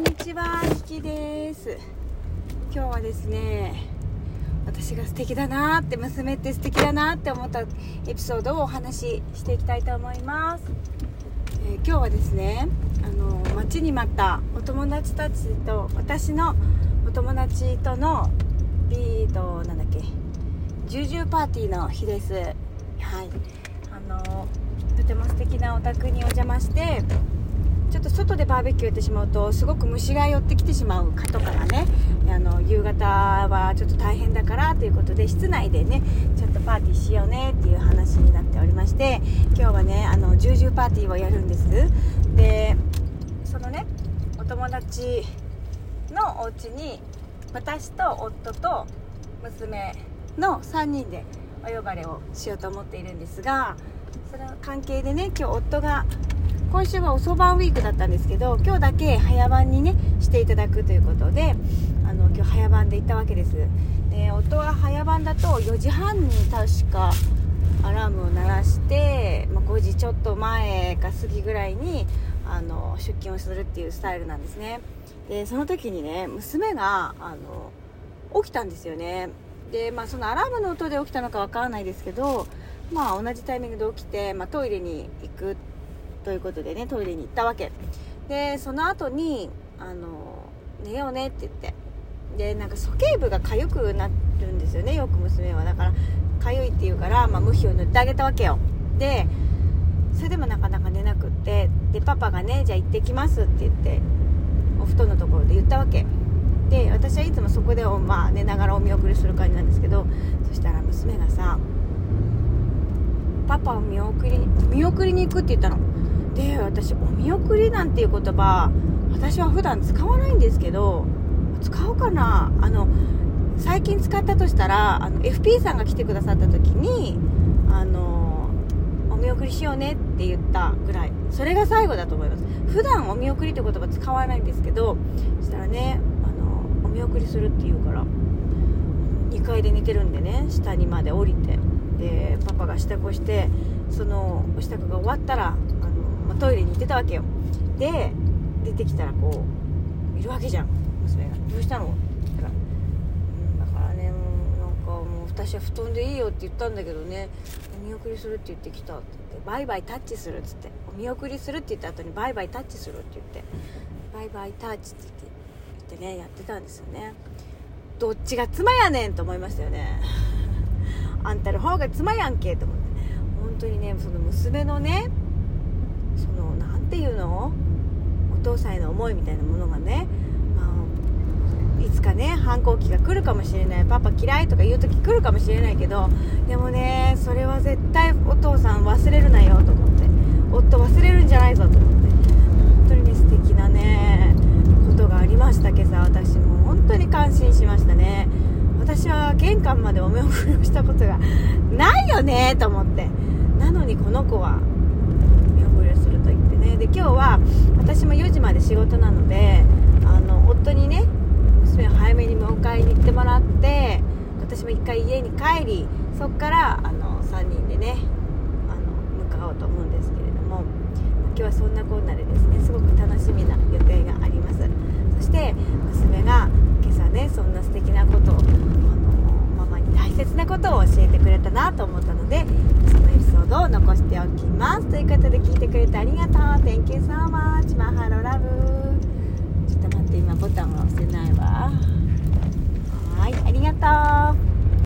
んにちは、キキです。今日はですね私が素敵だなって娘って素敵だなって思ったエピソードをお話ししていきたいと思います、えー、今日はですねあの待ちに待ったお友達たちと私のお友達とのビートなんだっけジュージューパーティーの日です。はい。あのとても素敵なお宅にお邪魔してちょっと外でバーベキューやってしまうとすごく虫が寄ってきてしまうかとからねあの夕方はちょっと大変だからということで室内でねちょっとパーティーしようねっていう話になっておりまして今日はねあのジュージューパーティーをやるんです。でそのねお友達のお家に私と夫と娘の3人でお呼ばれをしようと思っているんですがその関係でね今日夫が今週は遅番ウィークだったんですけど今日だけ早番にねしていただくということであの今日早番で行ったわけです。で夫は早番だと4時半に確かアラームを鳴らして、まあ、5時ちょっと前か過ぎぐらいにあの出勤をするっていうスタイルなんですね。でその時にね娘があの起きたんですよね。で、まあ、そのアラームの音で起きたのか分からないですけど、まあ、同じタイミングで起きて、まあ、トイレに行くということでねトイレに行ったわけ。でその後にあの寝ようねって言って。でなんか鼠径部が痒くなるんですよねよく娘は。だから痒いって言うから、まあ、無比を塗ってあげたわけよ。でそれでもなかなか寝なくってでパパがねじゃあ行ってきますって言ってお布団のところで言ったわけ。で私はいつもそこで、まあ、寝ながらお見送りする感じなんですけどそしたら娘がさパパを見送り見送りに行くって言ったので私お見送りなんていう言葉私は普段使わないんですけど使おうかな。あの最近使ったとしたらあの FP さんが来てくださった時にあのお見送りしようねって言ったぐらい。それが最後だと思います。普段お見送りって言葉使わないんですけどそしたらねあのお見送りするって言うから2階で寝てるんでね下にまで降りて。でパパが支度をしてその支度が終わったら、トイレに行ってたわけよ。で出てきたらこういるわけじゃん娘が「どうしたの?」って言ったら「だからねもうなんかもう私は布団でいいよ」って言ったんだけどねお見送りするって言ってきた。って言って「バイバイタッチする」っつってお見送りするって言った後に「バイバイタッチする」って言って「バイバイタッチ」って言ってねやってたんですよね。どっちが妻やねんと思いましたよね。あんたの方が妻やんけと思って。本当にねその娘のねその何て言うのお父さんへの思いみたいなものがね、まあ、いつかね反抗期が来るかもしれないパパ嫌いとか言う時来るかもしれないけどでもねそれは絶対お父さん忘れるなよと思って夫忘れるんじゃないぞと思って本当にね素敵なねことがありました今朝私も。本当に感心しましたね。私は玄関までお目送りをしたことがないよねと思って。なのにこの子は見送りをすると言ってね。で今日は私も4時まで仕事なのであの夫にね娘を早めに迎えに行ってもらって私も1回家に帰りそこからあの3人でねあの向かおうと思うんですけれども今日はそんなこんなでですねすごく楽しみな予定がありますそして娘が今朝ねそんな素敵なことをあのママに大切なことを教えてくれたなと思ったのでそのエピソードを残しておきます。ということで聞いてくれてありがとう。Thank you so much